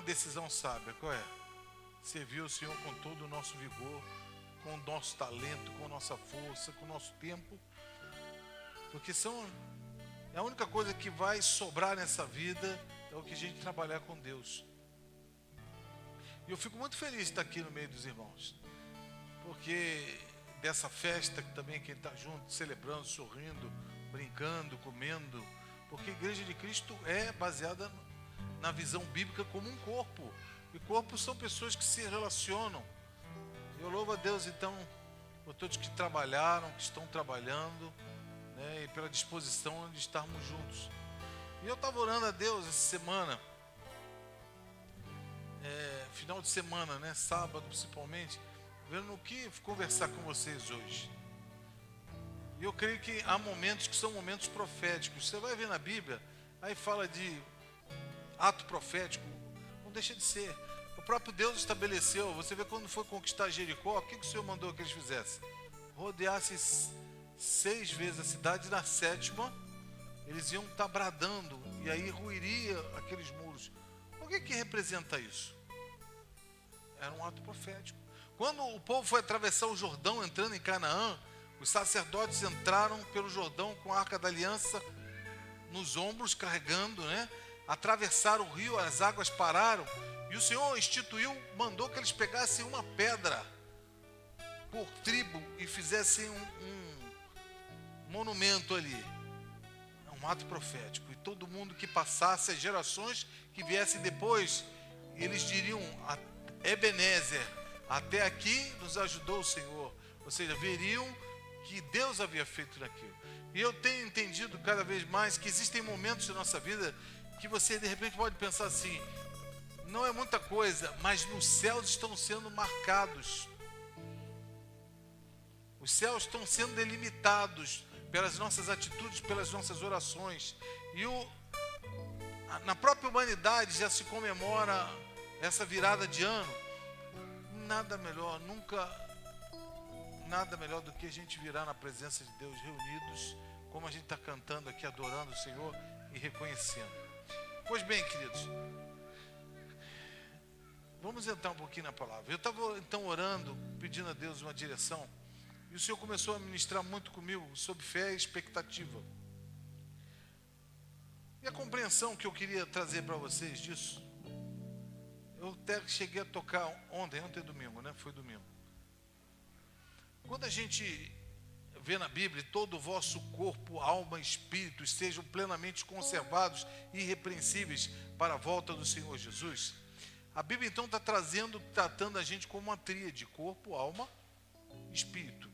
uma decisão sábia, qual é? Servir o Senhor com todo o nosso vigor, com o nosso talento, com a nossa força, com o nosso tempo. Porque são é a única coisa que vai sobrar nessa vida é o que a gente trabalhar com Deus. E eu fico muito feliz de estar aqui no meio dos irmãos. Porque dessa festa que também quem está junto, celebrando, sorrindo, brincando, comendo. Porque a igreja de Cristo é baseada na visão bíblica como um corpo. E corpos são pessoas que se relacionam. Eu louvo a Deus então por todos que trabalharam, que estão trabalhando, né, e pela disposição de estarmos juntos. E eu estava orando a Deus essa semana, é, final de semana, né, sábado principalmente, vendo o que conversar com vocês hoje. E eu creio que há momentos que são momentos proféticos. Você vai ver na Bíblia, aí fala de ato profético, não deixa de ser. O próprio Deus estabeleceu, você vê quando foi conquistar Jericó, o que, que o Senhor mandou que eles fizessem? Rodeasse seis vezes a cidade, na sétima, eles iam estar bradando, e aí ruiria aqueles muros. O que, que representa isso? Era um ato profético. Quando o povo foi atravessar o Jordão, entrando em Canaã, os sacerdotes entraram pelo Jordão com a arca da aliança nos ombros, carregando, né? Atravessaram o rio, as águas pararam, e o Senhor instituiu, mandou que eles pegassem uma pedra por tribo e fizessem um, um monumento ali. É um ato profético. E todo mundo que passasse, as gerações que viessem depois, eles diriam: Ebenezer, até aqui nos ajudou o Senhor. Ou seja, veriam que Deus havia feito naquilo. E eu tenho entendido cada vez mais que existem momentos da nossa vida que você de repente pode pensar assim: não é muita coisa, mas nos céus estão sendo marcados. Os céus estão sendo delimitados pelas nossas atitudes, pelas nossas orações. E o, na própria humanidade já se comemora essa virada de ano. Nada melhor, nunca nada melhor do que a gente virar na presença de Deus reunidos, como a gente está cantando aqui, adorando o Senhor e reconhecendo. Pois bem, queridos, vamos entrar um pouquinho na palavra. Eu estava então orando, pedindo a Deus uma direção. E o Senhor começou a ministrar muito comigo sobre fé e expectativa. E a compreensão que eu queria trazer para vocês disso, eu até cheguei a tocar ontem, ontem é domingo, né? Foi domingo. Quando a gente vê na Bíblia, todo o vosso corpo, alma e espírito estejam plenamente conservados irrepreensíveis para a volta do Senhor Jesus. A Bíblia então está trazendo, tratando a gente como uma tríade: corpo, alma, espírito.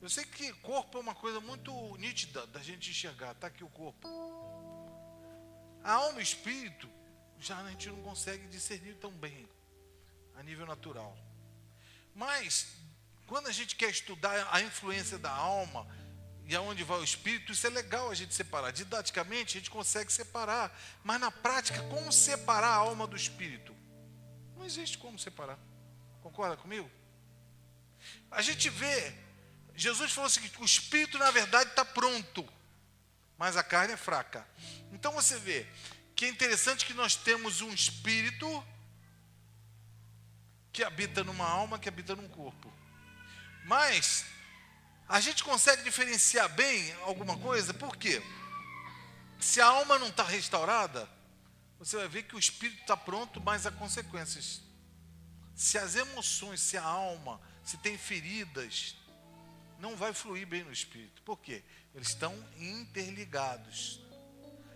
Eu sei que corpo é uma coisa muito nítida da gente enxergar. Está aqui o corpo. A alma e espírito, já a gente não consegue discernir tão bem, a nível natural. Mas, quando a gente quer estudar a influência da alma e aonde vai o espírito, isso é legal a gente separar. Didaticamente, a gente consegue separar. Mas na prática, como separar a alma do espírito? Não existe como separar. Concorda comigo? A gente vê Jesus falou assim: que o espírito, na verdade, está pronto, mas a carne é fraca. Então você vê que é interessante que nós temos um espírito que habita numa alma, que habita num corpo. Mas a gente consegue diferenciar bem alguma coisa, por quê? Se a alma não está restaurada, você vai ver que o espírito está pronto, mas há consequências. Se as emoções, se a alma, se tem feridas, não vai fluir bem no espírito. Por quê? Eles estão interligados.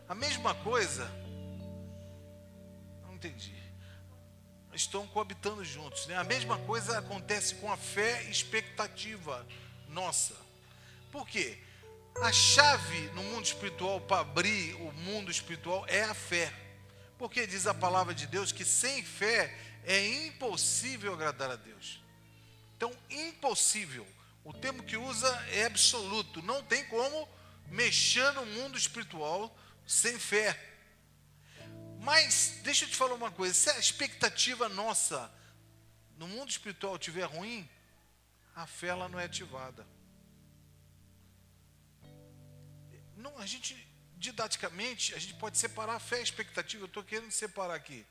A mesma coisa, não entendi. Estão coabitando juntos. Né? A mesma coisa acontece com a fé e expectativa nossa. Por quê? A chave no mundo espiritual para abrir o mundo espiritual é a fé. Porque diz a palavra de Deus que sem fé é impossível agradar a Deus. Então, impossível. O termo que usa é absoluto. Não tem como mexer no mundo espiritual sem fé. Mas, deixa eu te falar uma coisa: se a expectativa nossa no mundo espiritual estiver ruim, a fé ela não é ativada. Não, a gente, didaticamente, a gente pode separar a fé e a expectativa. Eu estou querendo separar aqui.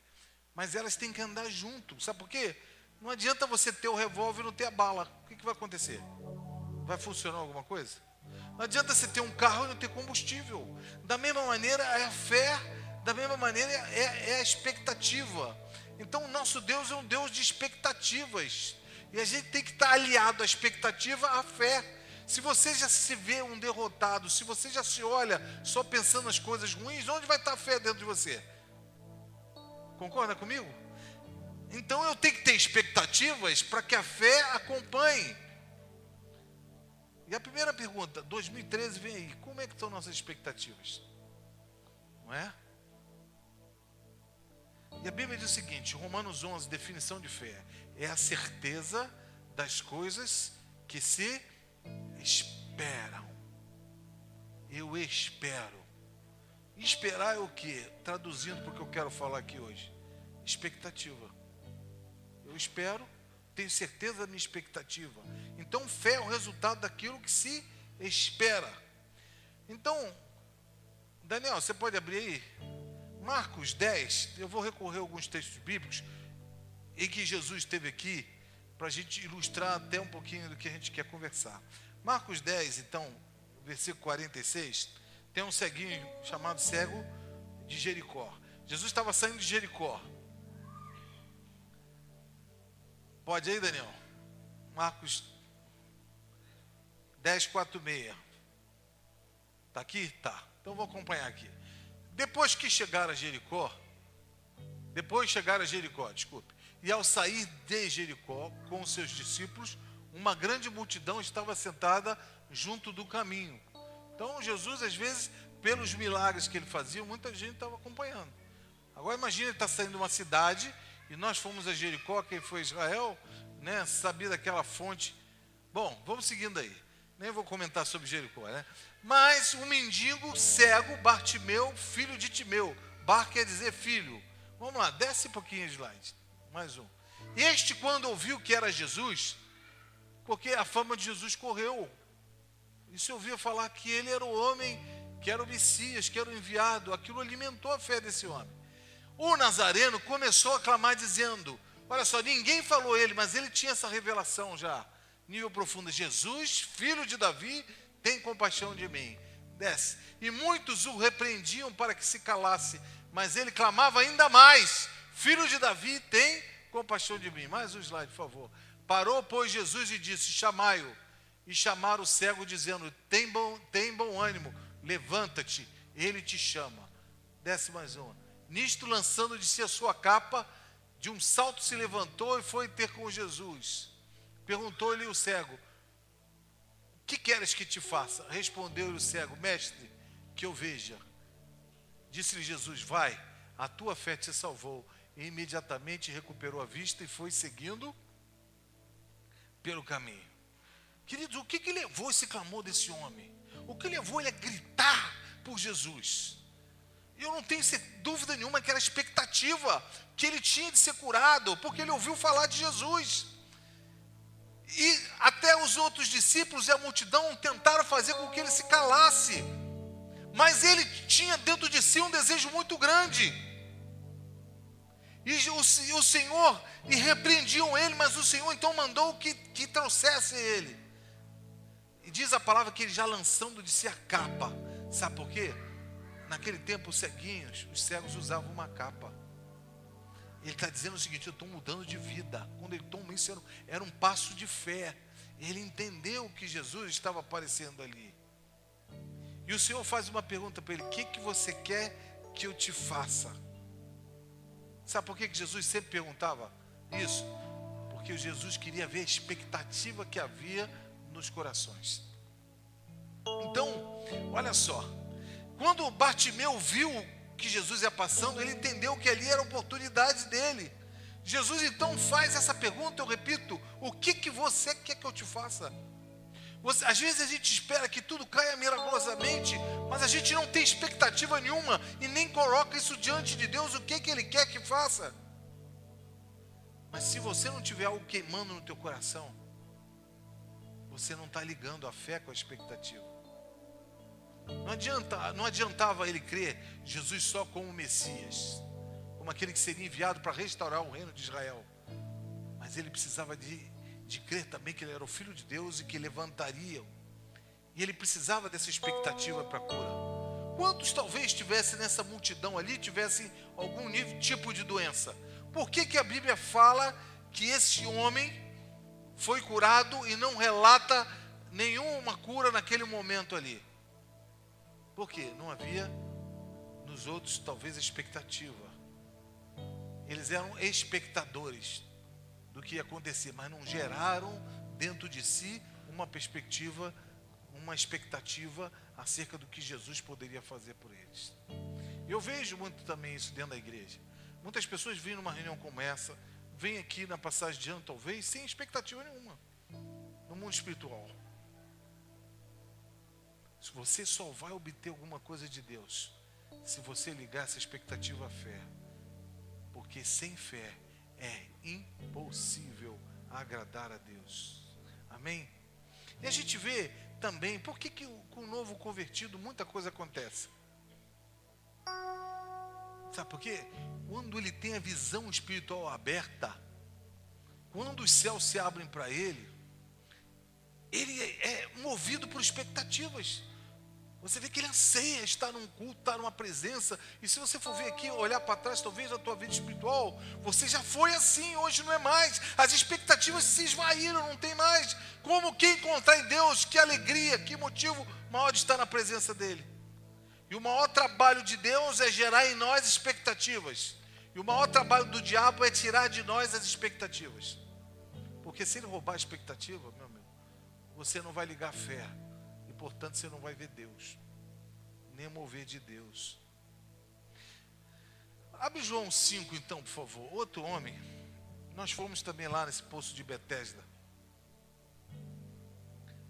mas elas têm que andar junto. Sabe por quê? Não adianta você ter o revólver e não ter a bala. O que, que vai acontecer? Vai funcionar alguma coisa? Não adianta você ter um carro e não ter combustível. Da mesma maneira é a fé, da mesma maneira é, é a expectativa. Então o nosso Deus é um Deus de expectativas. E a gente tem que estar aliado à expectativa à fé. Se você já se vê um derrotado, se você já se olha só pensando nas coisas ruins, onde vai estar a fé dentro de você? Concorda comigo? Então eu tenho que ter expectativas para que a fé acompanhe. E a primeira pergunta, 2013 vem aí, como é que estão nossas expectativas? Não é? E a Bíblia diz o seguinte, Romanos 11, definição de fé, é a certeza das coisas que se esperam. Eu espero. Esperar é o que? Traduzindo para o que eu quero falar aqui hoje. Expectativa. Eu espero, tenho certeza da minha expectativa. Então, fé é o resultado daquilo que se espera. Então, Daniel, você pode abrir aí? Marcos 10, eu vou recorrer a alguns textos bíblicos em que Jesus esteve aqui, para a gente ilustrar até um pouquinho do que a gente quer conversar. Marcos 10, então, versículo 46, tem um ceguinho chamado cego de Jericó. Jesus estava saindo de Jericó. Pode aí, Daniel? Marcos 10, 46. Está aqui? Tá. Então vou acompanhar aqui. Depois que chegaram a Jericó, depois chegaram a Jericó, desculpe. E ao sair de Jericó com seus discípulos, uma grande multidão estava sentada junto do caminho. Então Jesus, às vezes, pelos milagres que ele fazia, muita gente estava acompanhando. Agora imagine ele está saindo de uma cidade e nós fomos a Jericó, quem foi Israel, né, sabia daquela fonte. Bom, vamos seguindo aí. Nem vou comentar sobre Jericó, né? Mas um mendigo cego, Bartimeu, filho de Timeu. Bar quer dizer filho. Vamos lá, desce um pouquinho de slide. Mais um. Este, quando ouviu que era Jesus, porque a fama de Jesus correu. E se ouvia falar que ele era o homem, que era o Messias, que era o enviado, aquilo alimentou a fé desse homem. O Nazareno começou a clamar dizendo: Olha só, ninguém falou ele, mas ele tinha essa revelação já, nível profundo: Jesus, filho de Davi, tem compaixão de mim. Desce. E muitos o repreendiam para que se calasse, mas ele clamava ainda mais: Filho de Davi, tem compaixão de mim. Mais um slide, por favor. Parou, pois, Jesus e disse: Chamai-o. E chamaram o cego, dizendo: Tem bom, tem bom ânimo, levanta-te, ele te chama. Desce mais uma. Nisto, lançando de si a sua capa, de um salto se levantou e foi ter com Jesus. Perguntou-lhe o cego: Que queres que te faça? Respondeu-lhe o cego: Mestre, que eu veja. Disse-lhe Jesus: Vai, a tua fé te salvou. E imediatamente recuperou a vista e foi seguindo pelo caminho. Queridos, o que, que levou esse clamor desse homem? O que levou ele a gritar por Jesus? Eu não tenho dúvida nenhuma que era a expectativa que ele tinha de ser curado, porque ele ouviu falar de Jesus. E até os outros discípulos e a multidão tentaram fazer com que ele se calasse. Mas ele tinha dentro de si um desejo muito grande e o, o Senhor, e repreendiam ele, mas o Senhor então mandou que, que trouxesse ele. E diz a palavra que ele já lançando de si a capa. Sabe por quê? Naquele tempo, os ceguinhos, os cegos usavam uma capa. Ele está dizendo o seguinte: eu estou mudando de vida. Quando ele toma isso, era, um passo de fé. Ele entendeu que Jesus estava aparecendo ali. E o Senhor faz uma pergunta para ele: O que, que você quer que eu te faça? Sabe por que Jesus sempre perguntava isso? Porque Jesus queria ver a expectativa que havia nos corações. Então, olha só, quando Bartimeu viu que Jesus ia passando, ele entendeu que ali era a oportunidade dele. Jesus então faz essa pergunta, eu repito: o que, que você quer que eu te faça? Você, às vezes a gente espera que tudo caia milagrosamente, mas a gente não tem expectativa nenhuma e nem coloca isso diante de Deus, o que, que Ele quer que faça. Mas se você não tiver algo queimando no teu coração, você não está ligando a fé com a expectativa. Não, adianta, não adiantava ele crer Jesus só como Messias. como aquele que seria enviado para restaurar o reino de Israel. Mas ele precisava de, de crer também que ele era o filho de Deus e que levantaria. E ele precisava dessa expectativa para a cura. Quantos talvez tivesse nessa multidão ali, tivesse algum nível, tipo de doença? Por que, que a Bíblia fala que esse homem foi curado e não relata nenhuma cura naquele momento ali? Por quê? Não havia nos outros talvez expectativa. Eles eram espectadores do que ia acontecer, mas não geraram dentro de si uma perspectiva, uma expectativa acerca do que Jesus poderia fazer por eles. Eu vejo muito também isso dentro da igreja. Muitas pessoas vêm numa reunião como essa, vêm aqui na passagem de ano, talvez, sem expectativa nenhuma no mundo espiritual. Você só vai obter alguma coisa de Deus se você ligar essa expectativa à fé. Porque sem fé é impossível agradar a Deus. Amém? E a gente vê também, por que, que com o novo convertido muita coisa acontece? Sabe por quê? Quando ele tem a visão espiritual aberta, quando os céus se abrem para ele, ele é movido por expectativas. Você vê que ele anseia estar num culto, estar numa presença. E se você for ver aqui, olhar para trás, talvez na tua vida espiritual, você já foi assim, hoje não é mais. As expectativas se esvaíram, não tem mais. Como que encontrar em Deus? Que alegria, que motivo maior de estar na presença dEle. E o maior trabalho de Deus é gerar em nós expectativas. E o maior trabalho do diabo é tirar de nós as expectativas. Porque se ele roubar a expectativa, meu amigo, você não vai ligar fé portanto você não vai ver Deus, nem mover de Deus. Abre João 5, então, por favor. Outro homem, nós fomos também lá nesse poço de Betesda.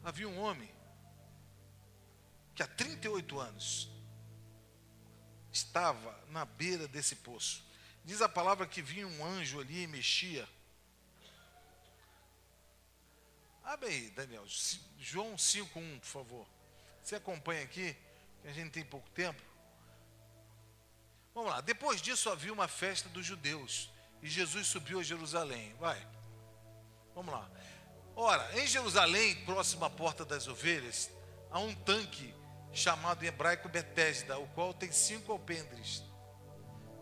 Havia um homem que há 38 anos estava na beira desse poço. Diz a palavra que vinha um anjo ali e mexia Abre aí, Daniel. João 5,1, por favor. Você acompanha aqui, que a gente tem pouco tempo. Vamos lá. Depois disso havia uma festa dos judeus. E Jesus subiu a Jerusalém. Vai. Vamos lá. Ora, em Jerusalém, próximo à porta das ovelhas, há um tanque chamado em hebraico Betesda, o qual tem cinco alpendres.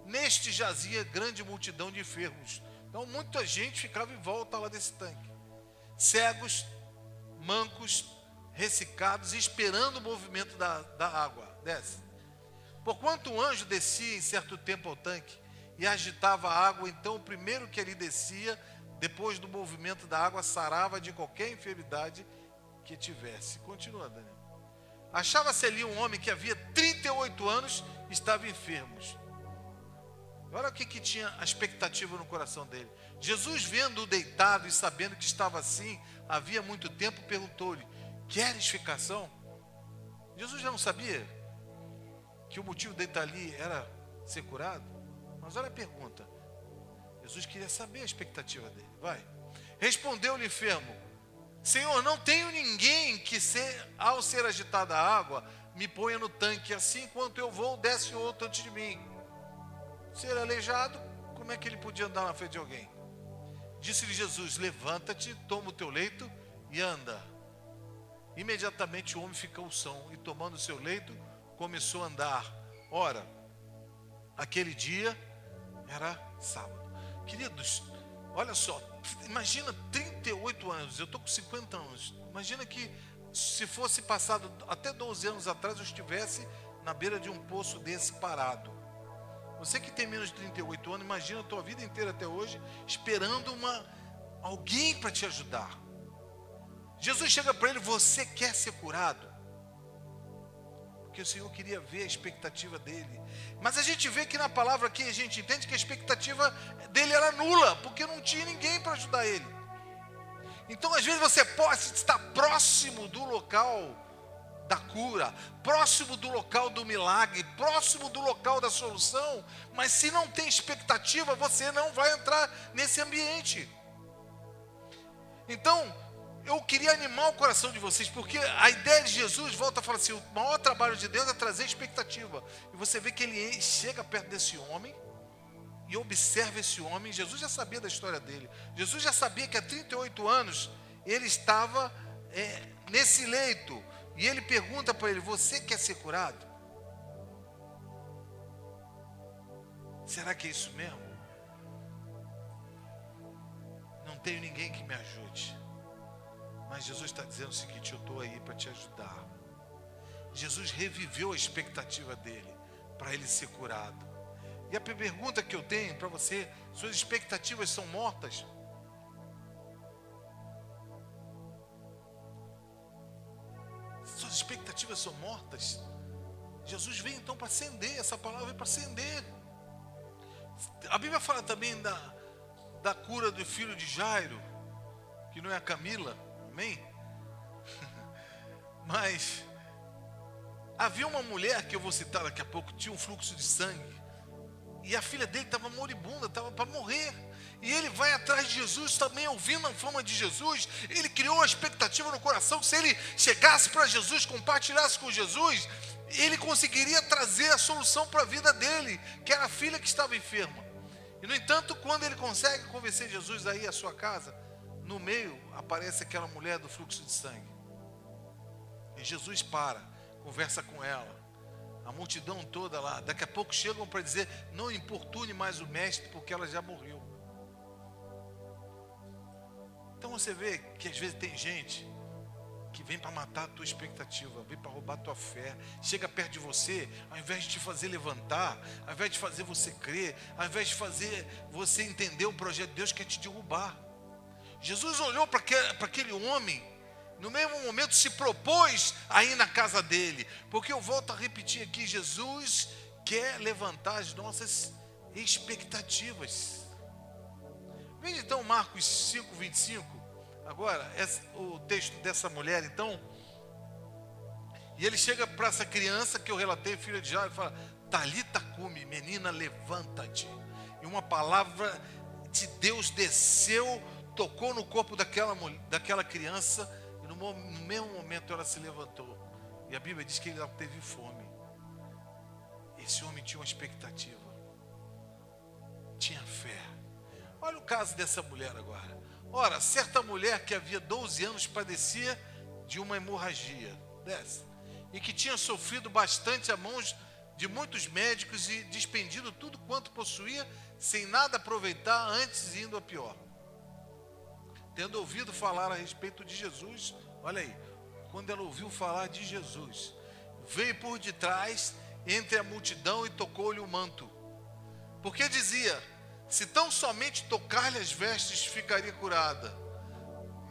Neste jazia grande multidão de enfermos. Então muita gente ficava em volta lá desse tanque cegos, mancos, ressecados, esperando o movimento da, da água. Desce. Porquanto um anjo descia em certo tempo ao tanque e agitava a água, então o primeiro que ali descia, depois do movimento da água, sarava de qualquer enfermidade que tivesse. Continua, Daniel. Achava-se ali um homem que havia 38 anos estava enfermo. Olha o que, que tinha a expectativa no coração dele. Jesus, vendo-o deitado e sabendo que estava assim havia muito tempo, perguntou-lhe: Queres ficação? Jesus já não sabia que o motivo dele estar ali era ser curado? Mas olha a pergunta. Jesus queria saber a expectativa dele. Vai. Respondeu-lhe enfermo: Senhor, não tenho ninguém que, ao ser agitada a água, me ponha no tanque. Assim, enquanto eu vou, desce outro antes de mim. Ser aleijado, como é que ele podia andar na frente de alguém? Disse-lhe Jesus: Levanta-te, toma o teu leito e anda. Imediatamente o homem ficou são e, tomando o seu leito, começou a andar. Ora, aquele dia era sábado. Queridos, olha só, imagina 38 anos, eu estou com 50 anos. Imagina que se fosse passado até 12 anos atrás, eu estivesse na beira de um poço desse parado. Você que tem menos de 38 anos, imagina a tua vida inteira até hoje esperando uma alguém para te ajudar. Jesus chega para ele, você quer ser curado? Porque o Senhor queria ver a expectativa dele. Mas a gente vê que na palavra aqui a gente entende que a expectativa dele era nula, porque não tinha ninguém para ajudar ele. Então, às vezes, você pode estar próximo do local da cura, próximo do local do milagre, próximo do local da solução, mas se não tem expectativa, você não vai entrar nesse ambiente. Então, eu queria animar o coração de vocês, porque a ideia de Jesus volta a falar assim: o maior trabalho de Deus é trazer expectativa. E você vê que ele chega perto desse homem e observa esse homem. Jesus já sabia da história dele. Jesus já sabia que há 38 anos ele estava é, nesse leito. E ele pergunta para ele: Você quer ser curado? Será que é isso mesmo? Não tenho ninguém que me ajude. Mas Jesus está dizendo o seguinte: Eu estou aí para te ajudar. Jesus reviveu a expectativa dele para ele ser curado. E a pergunta que eu tenho para você: suas expectativas são mortas? Suas expectativas são mortas? Jesus vem então para acender, essa palavra é para acender. A Bíblia fala também da, da cura do filho de Jairo, que não é a Camila, amém? Mas havia uma mulher que eu vou citar daqui a pouco, tinha um fluxo de sangue. E a filha dele estava moribunda, estava para morrer. E ele vai atrás de Jesus, também ouvindo a fama de Jesus. Ele criou a expectativa no coração que se ele chegasse para Jesus, compartilhasse com Jesus, ele conseguiria trazer a solução para a vida dele, que era a filha que estava enferma. E no entanto, quando ele consegue convencer Jesus a ir à sua casa, no meio aparece aquela mulher do fluxo de sangue. E Jesus para, conversa com ela a multidão toda lá. Daqui a pouco chegam para dizer: não importune mais o mestre, porque ela já morreu. Então você vê que às vezes tem gente que vem para matar a tua expectativa, vem para roubar a tua fé, chega perto de você, ao invés de te fazer levantar, ao invés de fazer você crer, ao invés de fazer você entender o projeto de Deus, quer te derrubar. Jesus olhou para aquele homem no mesmo momento se propôs a ir na casa dele. Porque eu volto a repetir aqui: Jesus quer levantar as nossas expectativas. Veja então Marcos 5, 25. Agora, o texto dessa mulher, então. E ele chega para essa criança que eu relatei, filha de Jairo, e fala: Talita cume, menina, levanta-te. E uma palavra de Deus desceu, tocou no corpo daquela, daquela criança no mesmo momento ela se levantou. E a Bíblia diz que ele teve fome. Esse homem tinha uma expectativa. Tinha fé. Olha o caso dessa mulher agora. Ora, certa mulher que havia 12 anos padecia de uma hemorragia dessa. E que tinha sofrido bastante a mãos de muitos médicos e despendido tudo quanto possuía, sem nada aproveitar, antes indo a pior. Tendo ouvido falar a respeito de Jesus, Olha aí, quando ela ouviu falar de Jesus, veio por detrás entre a multidão e tocou-lhe o manto. Porque dizia: se tão somente tocar-lhe as vestes, ficaria curada.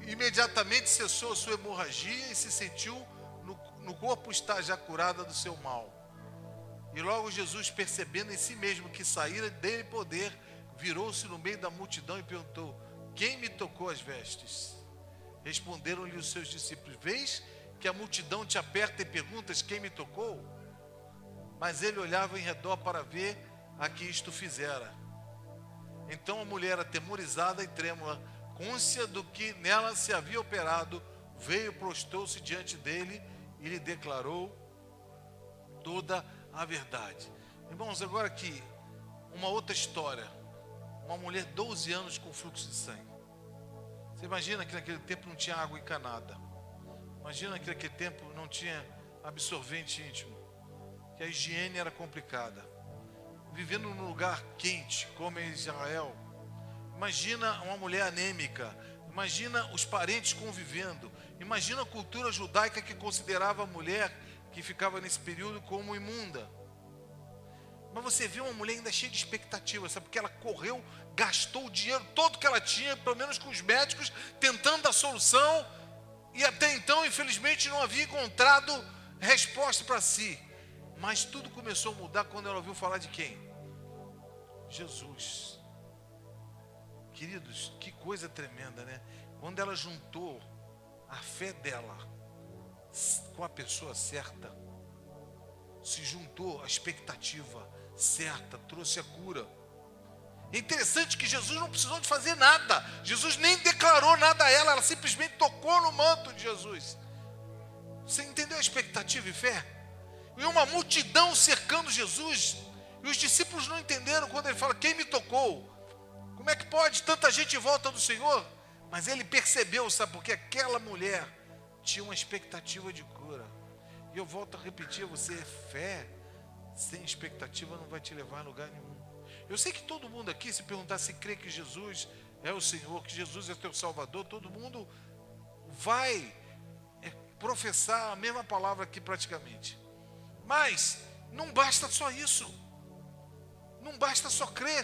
Imediatamente cessou a sua hemorragia e se sentiu no, no corpo estar já curada do seu mal. E logo Jesus, percebendo em si mesmo que saíra dele poder, virou-se no meio da multidão e perguntou: Quem me tocou as vestes? Responderam-lhe os seus discípulos: Vês que a multidão te aperta e perguntas quem me tocou? Mas ele olhava em redor para ver a que isto fizera. Então a mulher, atemorizada e trêmula, côncia do que nela se havia operado, veio, prostou-se diante dele e lhe declarou toda a verdade. Irmãos, agora aqui, uma outra história. Uma mulher 12 anos com fluxo de sangue. Você imagina que naquele tempo não tinha água encanada. Imagina que naquele tempo não tinha absorvente íntimo. Que a higiene era complicada. Vivendo num lugar quente, como em Israel. Imagina uma mulher anêmica. Imagina os parentes convivendo. Imagina a cultura judaica que considerava a mulher que ficava nesse período como imunda. Mas você vê uma mulher ainda cheia de expectativas, sabe? Porque ela correu, gastou o dinheiro todo que ela tinha, pelo menos com os médicos, tentando a solução, e até então, infelizmente, não havia encontrado resposta para si. Mas tudo começou a mudar quando ela ouviu falar de quem? Jesus. Queridos, que coisa tremenda, né? Quando ela juntou a fé dela com a pessoa certa, se juntou a expectativa, certa, trouxe a cura. É interessante que Jesus não precisou de fazer nada. Jesus nem declarou nada a ela, ela simplesmente tocou no manto de Jesus. Você entendeu a expectativa e fé? E uma multidão cercando Jesus, E os discípulos não entenderam quando ele fala: Quem me tocou? Como é que pode tanta gente em volta do Senhor? Mas ele percebeu, sabe, porque aquela mulher tinha uma expectativa de cura. E eu volto a repetir você: fé sem expectativa não vai te levar a lugar nenhum. Eu sei que todo mundo aqui, se perguntar se crê que Jesus é o Senhor, que Jesus é teu Salvador, todo mundo vai é, professar a mesma palavra aqui praticamente. Mas não basta só isso. Não basta só crer.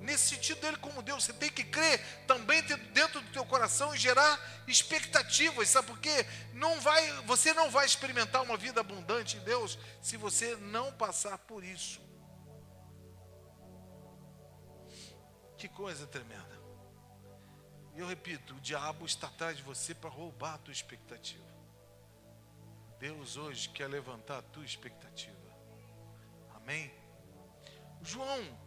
Nesse sentido dele como Deus, você tem que crer também dentro do teu coração e gerar expectativas, sabe por quê? Não vai, você não vai experimentar uma vida abundante em Deus se você não passar por isso. Que coisa tremenda. E eu repito, o diabo está atrás de você para roubar a tua expectativa. Deus hoje quer levantar a tua expectativa. Amém? João,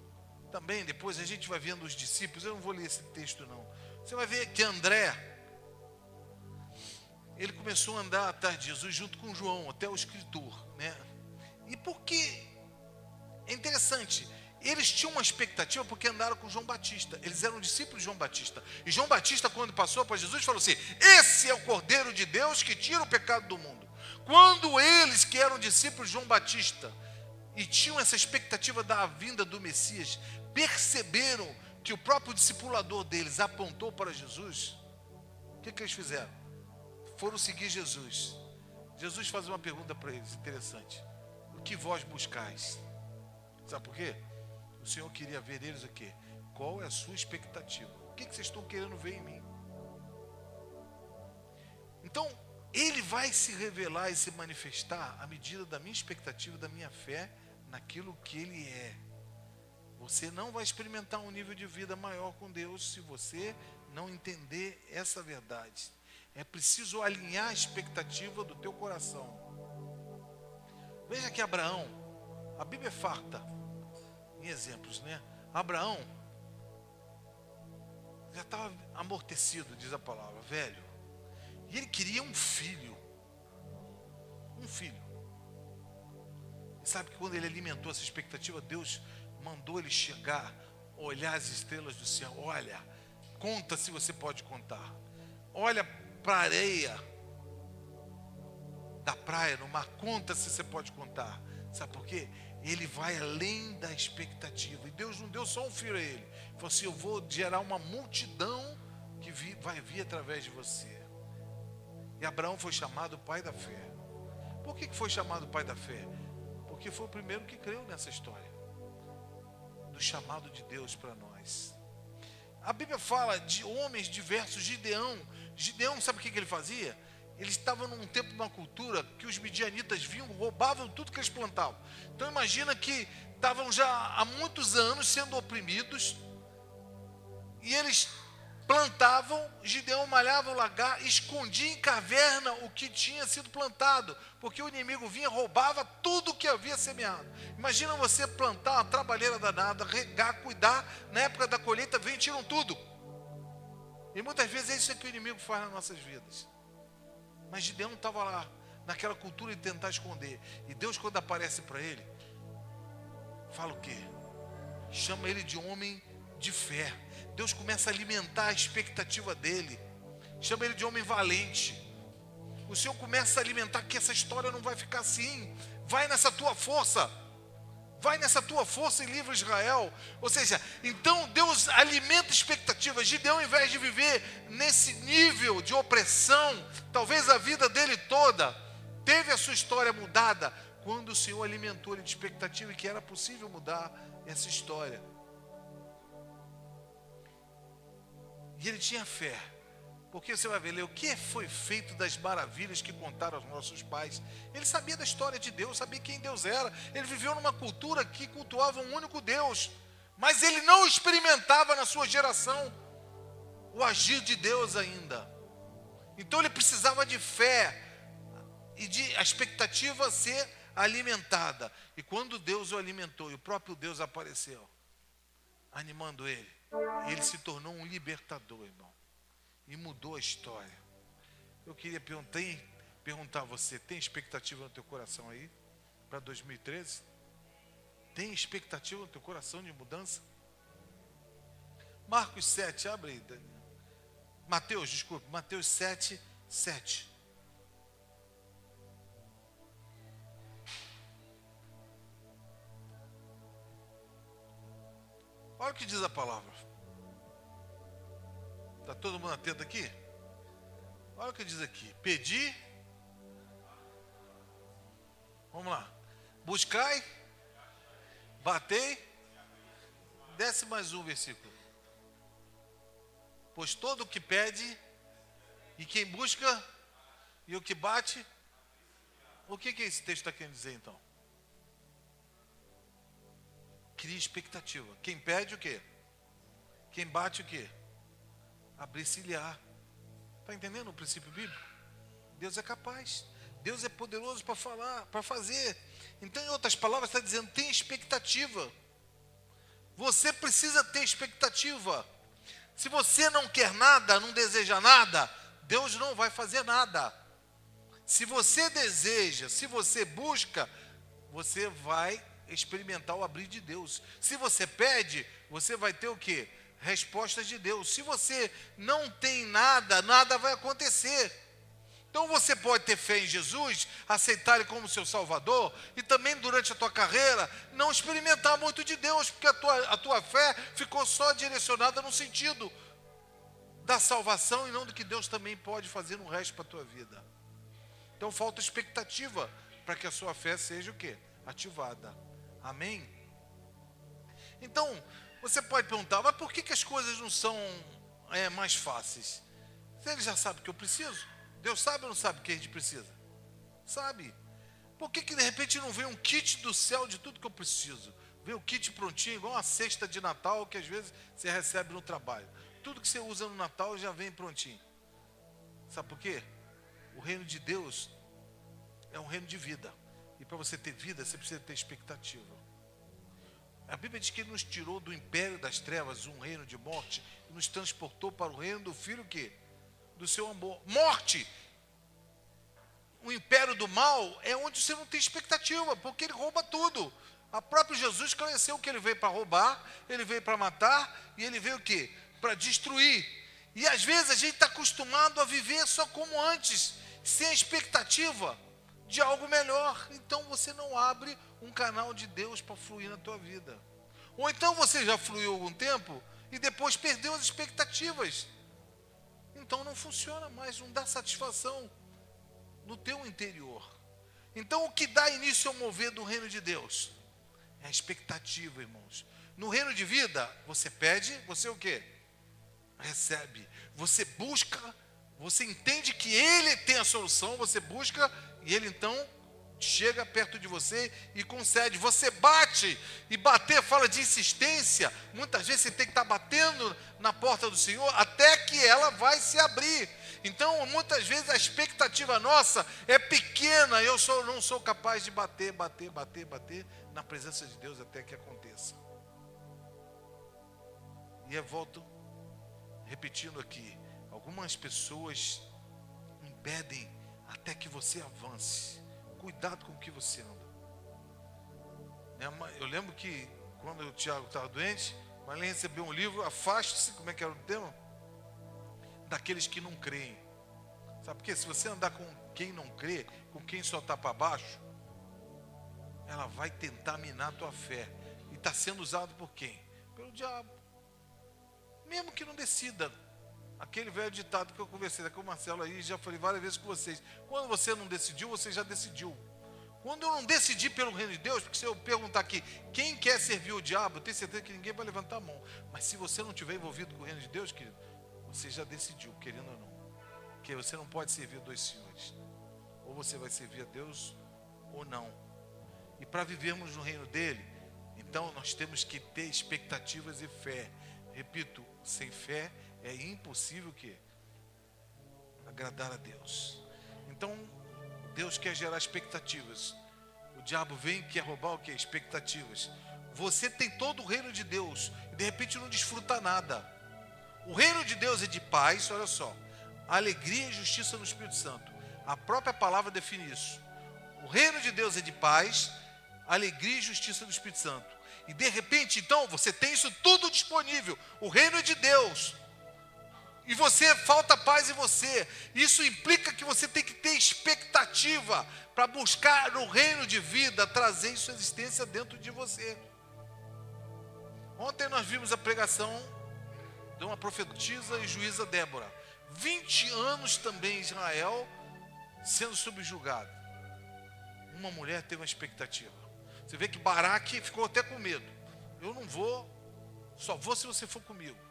também, depois a gente vai vendo os discípulos, eu não vou ler esse texto não. Você vai ver que André, ele começou a andar atrás de Jesus junto com João, até o escritor, né? E porque é interessante, eles tinham uma expectativa porque andaram com João Batista. Eles eram discípulos de João Batista. E João Batista, quando passou para Jesus, falou assim: Esse é o Cordeiro de Deus que tira o pecado do mundo. Quando eles, que eram discípulos de João Batista, e tinham essa expectativa da vinda do Messias, perceberam que o próprio discipulador deles apontou para Jesus, o que, que eles fizeram? Foram seguir Jesus. Jesus faz uma pergunta para eles, interessante. O que vós buscais? Sabe por quê? O Senhor queria ver eles o quê? Qual é a sua expectativa? O que, que vocês estão querendo ver em mim? Então, ele vai se revelar e se manifestar à medida da minha expectativa, da minha fé naquilo que ele é. Você não vai experimentar um nível de vida maior com Deus se você não entender essa verdade. É preciso alinhar a expectativa do teu coração. Veja que Abraão, a Bíblia é farta em exemplos, né? Abraão já estava amortecido, diz a palavra, velho. E ele queria um filho. Um filho. E sabe que quando ele alimentou essa expectativa, Deus mandou ele chegar, olhar as estrelas do céu. Olha, conta se você pode contar. Olha para a areia da praia, no mar, conta se você pode contar. Sabe por quê? ele vai além da expectativa. E Deus não deu só um filho a ele. Ele falou assim: Eu vou gerar uma multidão que vai vir através de você. E Abraão foi chamado pai da fé. Por que foi chamado pai da fé? Porque foi o primeiro que creu nessa história do chamado de Deus para nós. A Bíblia fala de homens diversos, Gideão. Gideão, sabe o que ele fazia? eles estavam num tempo, numa cultura que os midianitas vinham, roubavam tudo que eles plantavam. Então imagina que estavam já há muitos anos sendo oprimidos e eles plantavam, Gideão malhava o lagar, escondia em caverna o que tinha sido plantado, porque o inimigo vinha roubava tudo o que havia semeado. Imagina você plantar uma trabalheira danada, regar, cuidar, na época da colheita vem e tiram tudo. E muitas vezes é isso que o inimigo faz nas nossas vidas. Mas Gideão estava lá, naquela cultura de tentar esconder. E Deus, quando aparece para ele, fala o quê? Chama ele de homem de fé. Deus começa a alimentar a expectativa dele. Chama ele de homem valente. O Senhor começa a alimentar que essa história não vai ficar assim. Vai nessa tua força. Vai nessa tua força e livra Israel. Ou seja, então Deus alimenta expectativas. Gideão, ao invés de viver nesse nível de opressão, talvez a vida dele toda, teve a sua história mudada quando o Senhor alimentou ele de expectativa e que era possível mudar essa história. E ele tinha fé. Porque você vai ver, o que foi feito das maravilhas que contaram aos nossos pais. Ele sabia da história de Deus, sabia quem Deus era. Ele viveu numa cultura que cultuava um único Deus. Mas ele não experimentava na sua geração o agir de Deus ainda. Então ele precisava de fé e de a expectativa ser alimentada. E quando Deus o alimentou e o próprio Deus apareceu, animando ele, ele se tornou um libertador, irmão e mudou a história. Eu queria perguntar, perguntar a você: tem expectativa no teu coração aí para 2013? Tem expectativa no teu coração de mudança? Marcos 7, abre aí. Daniel. Mateus, desculpe, Mateus 7, 7. Que diz a palavra. Está todo mundo atento aqui? Olha o que diz aqui. Pedi. Vamos lá. Buscai. Batei. Desce mais um versículo. Pois todo o que pede, e quem busca, e o que bate. O que, que esse texto está querendo dizer então? Cria expectativa. Quem pede o quê? Quem bate o quê? Abrir-se-lhe-á. Está entendendo o princípio bíblico? Deus é capaz. Deus é poderoso para falar, para fazer. Então, em outras palavras, está dizendo: tem expectativa. Você precisa ter expectativa. Se você não quer nada, não deseja nada, Deus não vai fazer nada. Se você deseja, se você busca, você vai experimentar o abrir de Deus. Se você pede, você vai ter o que? Respostas de Deus. Se você não tem nada, nada vai acontecer. Então você pode ter fé em Jesus, aceitar Ele como seu Salvador, e também durante a tua carreira não experimentar muito de Deus, porque a tua, a tua fé ficou só direcionada no sentido da salvação e não do que Deus também pode fazer no resto para tua vida. Então falta expectativa para que a sua fé seja o quê? Ativada. Amém? Então, você pode perguntar, mas por que, que as coisas não são é, mais fáceis? Se ele já sabe que eu preciso, Deus sabe ou não sabe o que a gente precisa? Sabe. Por que, que de repente não vem um kit do céu de tudo que eu preciso? Vem o kit prontinho, igual uma cesta de Natal que às vezes você recebe no trabalho. Tudo que você usa no Natal já vem prontinho. Sabe por quê? O reino de Deus é um reino de vida. E para você ter vida, você precisa ter expectativa. A Bíblia diz que ele nos tirou do império das trevas, um reino de morte, e nos transportou para o reino do filho que do seu amor. Morte. O império do mal é onde você não tem expectativa, porque ele rouba tudo. A próprio Jesus esclareceu que ele veio para roubar, ele veio para matar e ele veio o quê? Para destruir. E às vezes a gente está acostumado a viver só como antes, sem expectativa de algo melhor. Então você não abre um canal de Deus para fluir na tua vida. Ou então você já fluiu algum tempo e depois perdeu as expectativas. Então não funciona mais, não dá satisfação no teu interior. Então o que dá início ao mover do reino de Deus? É a expectativa, irmãos. No reino de vida, você pede, você o quê? Recebe. Você busca, você entende que ele tem a solução, você busca e ele então chega perto de você e concede. Você bate, e bater fala de insistência. Muitas vezes você tem que estar batendo na porta do Senhor até que ela vai se abrir. Então, muitas vezes a expectativa nossa é pequena. Eu sou, não sou capaz de bater, bater, bater, bater na presença de Deus até que aconteça. E eu volto repetindo aqui: algumas pessoas impedem até que você avance. Cuidado com o que você anda. Eu lembro que quando o Tiago estava doente, Marlene recebeu um livro, afaste-se, como é que era o tema? Daqueles que não creem. Sabe por quê? Se você andar com quem não crê, com quem só está para baixo, ela vai tentar minar a tua fé. E está sendo usado por quem? Pelo diabo. Mesmo que não decida Aquele velho ditado que eu conversei com o Marcelo aí, já falei várias vezes com vocês. Quando você não decidiu, você já decidiu. Quando eu não decidi pelo reino de Deus, porque se eu perguntar aqui, quem quer servir o diabo, eu tenho certeza que ninguém vai levantar a mão. Mas se você não estiver envolvido com o reino de Deus, querido, você já decidiu, querendo ou não. Porque você não pode servir dois senhores. Ou você vai servir a Deus ou não. E para vivermos no reino dele, então nós temos que ter expectativas e fé. Repito, sem fé é impossível que agradar a Deus. Então, Deus quer gerar expectativas. O diabo vem e quer roubar o que? Expectativas. Você tem todo o reino de Deus e de repente não desfruta nada. O reino de Deus é de paz, olha só. Alegria e justiça no Espírito Santo. A própria palavra define isso. O reino de Deus é de paz, alegria e justiça do Espírito Santo. E de repente, então, você tem isso tudo disponível. O reino é de Deus. E você falta paz em você. Isso implica que você tem que ter expectativa para buscar no reino de vida trazer sua existência dentro de você. Ontem nós vimos a pregação de uma profetisa e juíza Débora. 20 anos também Israel sendo subjugado. Uma mulher teve uma expectativa. Você vê que Baraque ficou até com medo. Eu não vou, só vou se você for comigo.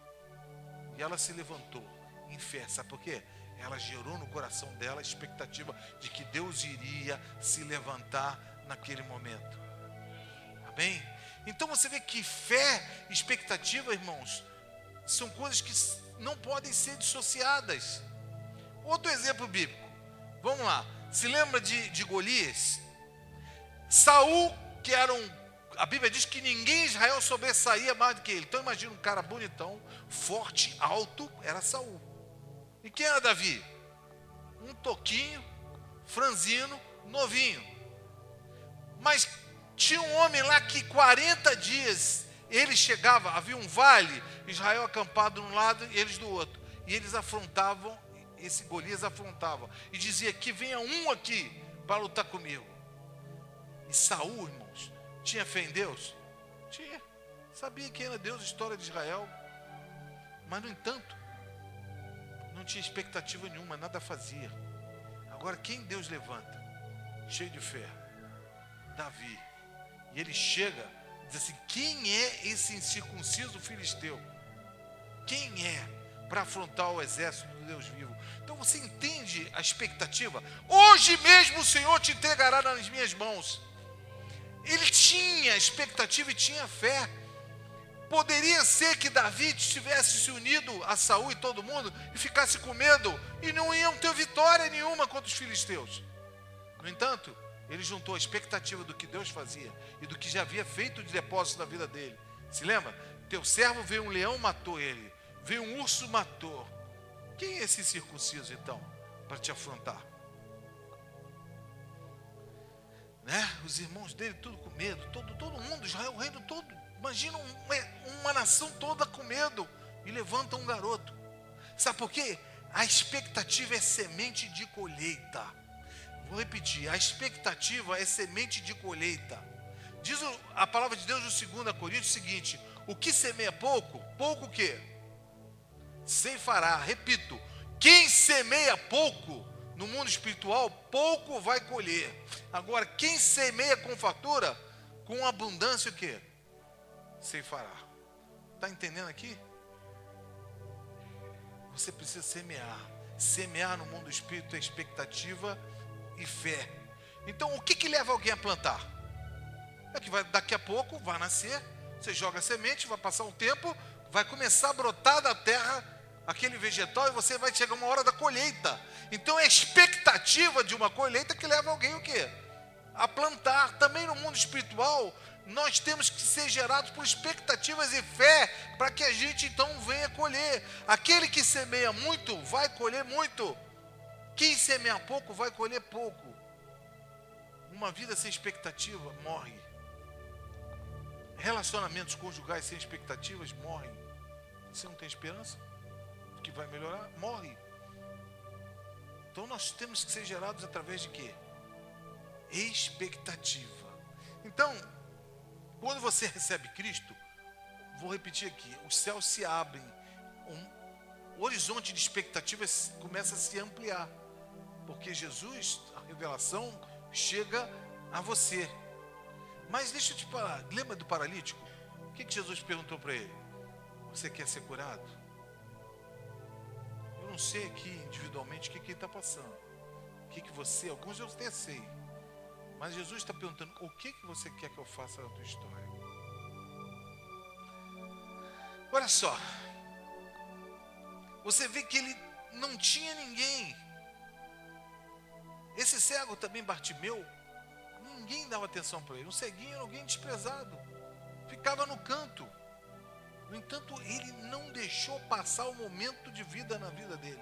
E ela se levantou em fé. Sabe por quê? Ela gerou no coração dela a expectativa de que Deus iria se levantar naquele momento. Amém? Então você vê que fé expectativa, irmãos, são coisas que não podem ser dissociadas. Outro exemplo bíblico. Vamos lá. Se lembra de, de Golias? Saul, que era um a Bíblia diz que ninguém em Israel sobressaía mais do que ele. Então imagina um cara bonitão, forte, alto, era Saul. E quem era Davi? Um toquinho, franzino, novinho. Mas tinha um homem lá que 40 dias ele chegava, havia um vale, Israel acampado de um lado e eles do outro. E eles afrontavam, esse Golias afrontava. E dizia: Que venha um aqui para lutar comigo. E Saul, irmão, tinha fé em Deus? Tinha. Sabia quem era Deus, história de Israel. Mas, no entanto, não tinha expectativa nenhuma, nada fazia. Agora, quem Deus levanta? Cheio de fé. Davi. E ele chega, diz assim: quem é esse incircunciso filisteu? Quem é para afrontar o exército do Deus vivo? Então você entende a expectativa? Hoje mesmo o Senhor te entregará nas minhas mãos. Ele tinha expectativa e tinha fé. Poderia ser que Davi tivesse se unido a Saul e todo mundo e ficasse com medo e não iam ter vitória nenhuma contra os filisteus. No entanto, ele juntou a expectativa do que Deus fazia e do que já havia feito de depósito na vida dele. Se lembra? Teu servo veio um leão, matou ele. Veio um urso, matou. Quem é esse circunciso então para te afrontar? Né? Os irmãos dele tudo com medo, todo, todo mundo, Israel, o reino todo. Imagina uma, uma nação toda com medo e levanta um garoto. Sabe por quê? A expectativa é semente de colheita. Vou repetir, a expectativa é semente de colheita. Diz a palavra de Deus no 2 Coríntios o seguinte: o que semeia pouco, pouco o quê? Sem fará. Repito, quem semeia pouco, no mundo espiritual, pouco vai colher. Agora, quem semeia com fartura, com abundância o quê? Ceifará. Está entendendo aqui? Você precisa semear. Semear no mundo do espírito é expectativa e fé. Então, o que, que leva alguém a plantar? É que vai, daqui a pouco vai nascer, você joga a semente, vai passar um tempo, vai começar a brotar da terra aquele vegetal e você vai chegar uma hora da colheita. Então é a expectativa de uma colheita que leva alguém o quê? A plantar. Também no mundo espiritual, nós temos que ser gerados por expectativas e fé para que a gente então venha colher. Aquele que semeia muito vai colher muito. Quem semeia pouco vai colher pouco. Uma vida sem expectativa morre. Relacionamentos conjugais sem expectativas morrem. Você não tem esperança? Que vai melhorar, morre. Então nós temos que ser gerados através de quê? Expectativa. Então, quando você recebe Cristo, vou repetir aqui, os céus se abrem, um, horizonte de expectativas começa a se ampliar, porque Jesus, a revelação, chega a você. Mas deixa eu te falar, lembra do paralítico? O que, que Jesus perguntou para ele? Você quer ser curado? Não sei aqui individualmente o que, que ele está passando. O que, que você, alguns eu até sei. Mas Jesus está perguntando: o que, que você quer que eu faça na tua história? Olha só. Você vê que ele não tinha ninguém. Esse cego também, Bartimeu, ninguém dava atenção para ele. Um ceguinho era alguém desprezado. Ficava no canto. No entanto, ele não deixou passar o momento de vida na vida dele.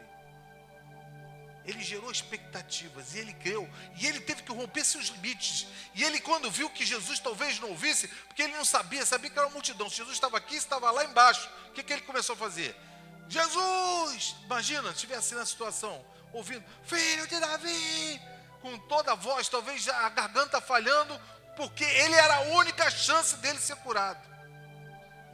ele gerou expectativas e ele creu, e ele teve que romper seus limites. E ele, quando viu que Jesus talvez não ouvisse, porque ele não sabia, sabia que era uma multidão, se Jesus estava aqui, estava lá embaixo, o que, que ele começou a fazer? Jesus! Imagina, se estivesse na situação, ouvindo, filho de Davi, com toda a voz, talvez a garganta falhando, porque ele era a única chance dele ser curado.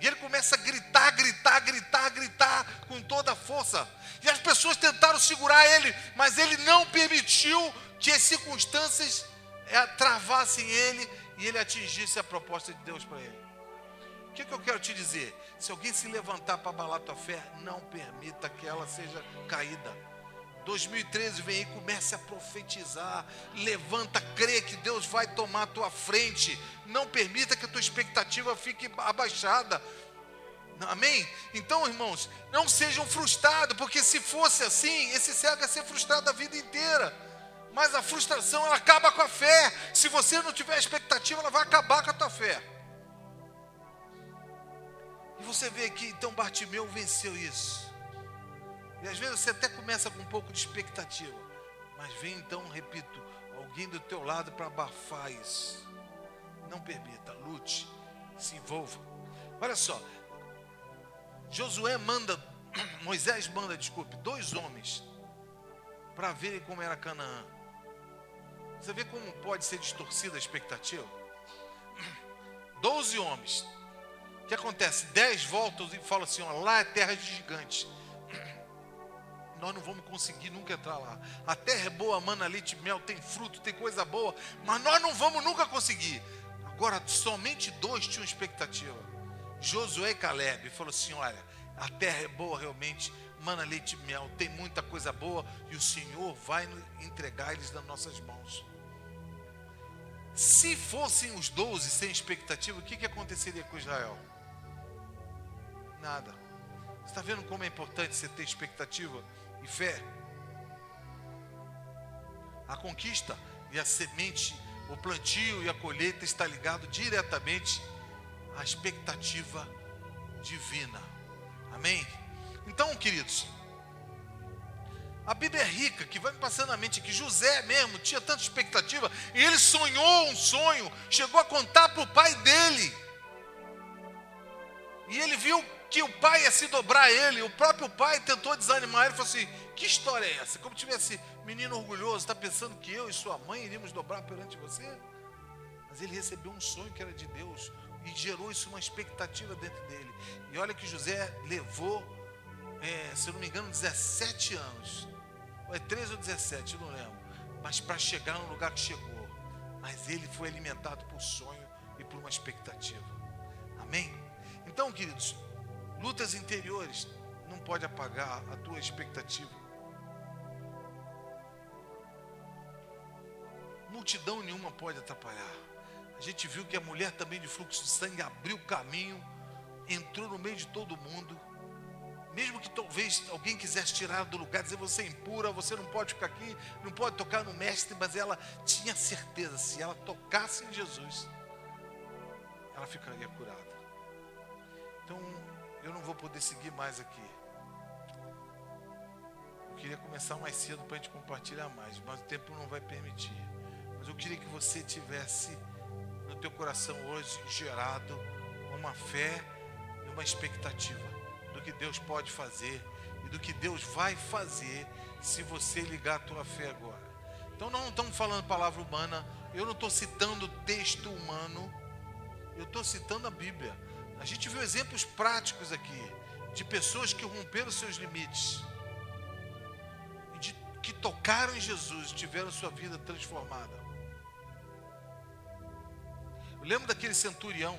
E ele começa a gritar, gritar, gritar, gritar com toda a força. E as pessoas tentaram segurar ele, mas ele não permitiu que as circunstâncias eh, travassem ele e ele atingisse a proposta de Deus para ele. O que, que eu quero te dizer? Se alguém se levantar para abalar tua fé, não permita que ela seja caída. 2013 vem aí, comece a profetizar. Levanta, crê que Deus vai tomar a tua frente. Não permita que a tua expectativa fique abaixada. Amém? Então, irmãos, não sejam frustrados, porque se fosse assim, esse cego ia ser frustrado a vida inteira. Mas a frustração, ela acaba com a fé. Se você não tiver expectativa, ela vai acabar com a tua fé. E você vê que então Bartimeu venceu isso. E às vezes você até começa com um pouco de expectativa, mas vem então, repito, alguém do teu lado para abafar isso. Não permita, lute, se envolva. Olha só, Josué manda, Moisés manda, desculpe, dois homens para verem como era Canaã. Você vê como pode ser distorcida a expectativa? Doze homens. O que acontece? Dez voltam e falam assim: ó, lá é terra de gigantes nós não vamos conseguir nunca entrar lá. A terra é boa, mana, leite, mel, tem fruto, tem coisa boa, mas nós não vamos nunca conseguir. Agora, somente dois tinham expectativa. Josué e Caleb falou assim: olha, a terra é boa realmente, mana, leite, mel, tem muita coisa boa, e o Senhor vai entregar eles nas nossas mãos. Se fossem os doze sem expectativa, o que, que aconteceria com Israel? Nada. Você está vendo como é importante você ter expectativa? E fé. A conquista e a semente, o plantio e a colheita está ligado diretamente à expectativa divina. Amém? Então, queridos, a Bíblia é rica, que vai me passando na mente que José mesmo tinha tanta expectativa, e ele sonhou um sonho, chegou a contar para o pai dele. E ele viu que o pai ia se dobrar a ele. O próprio pai tentou desanimar ele. Falou assim: Que história é essa? Como tivesse menino orgulhoso, está pensando que eu e sua mãe iríamos dobrar perante você? Mas ele recebeu um sonho que era de Deus e gerou isso uma expectativa dentro dele. E olha que José levou, é, se não me engano, 17 anos. Ou é 13 ou 17, eu não lembro. Mas para chegar no lugar que chegou. Mas ele foi alimentado por sonho e por uma expectativa. Amém? Então, queridos, lutas interiores não pode apagar a tua expectativa. Multidão nenhuma pode atrapalhar. A gente viu que a mulher também de fluxo de sangue abriu caminho, entrou no meio de todo mundo. Mesmo que talvez alguém quisesse tirar do lugar, dizer você é impura, você não pode ficar aqui, não pode tocar no mestre, mas ela tinha certeza, se ela tocasse em Jesus, ela ficaria curada. Então, eu não vou poder seguir mais aqui. Eu queria começar mais cedo para a gente compartilhar mais, mas o tempo não vai permitir. Mas eu queria que você tivesse no teu coração hoje gerado uma fé e uma expectativa do que Deus pode fazer e do que Deus vai fazer se você ligar a tua fé agora. Então não estamos falando palavra humana, eu não estou citando texto humano, eu estou citando a Bíblia. A gente viu exemplos práticos aqui de pessoas que romperam seus limites de, que tocaram em Jesus tiveram sua vida transformada. Eu lembro daquele centurião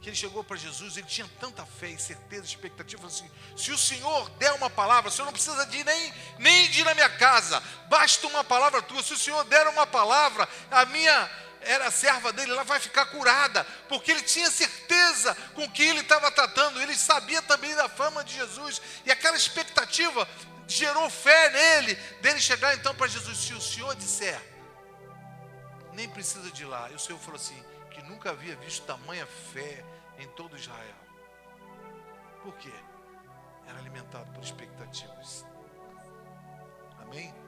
que ele chegou para Jesus, ele tinha tanta fé certeza, expectativa, assim, se o Senhor der uma palavra, o Senhor não precisa de nem, nem de ir na minha casa, basta uma palavra tua, se o Senhor der uma palavra, a minha era serva dele, ela vai ficar curada, porque ele tinha certeza com que ele estava tratando, ele sabia também da fama de Jesus, e aquela expectativa gerou fé nele, dele chegar então para Jesus, se o Senhor disser, nem precisa de ir lá, e o Senhor falou assim, que nunca havia visto tamanha fé em todo Israel. Por quê? Era alimentado por expectativas. Amém?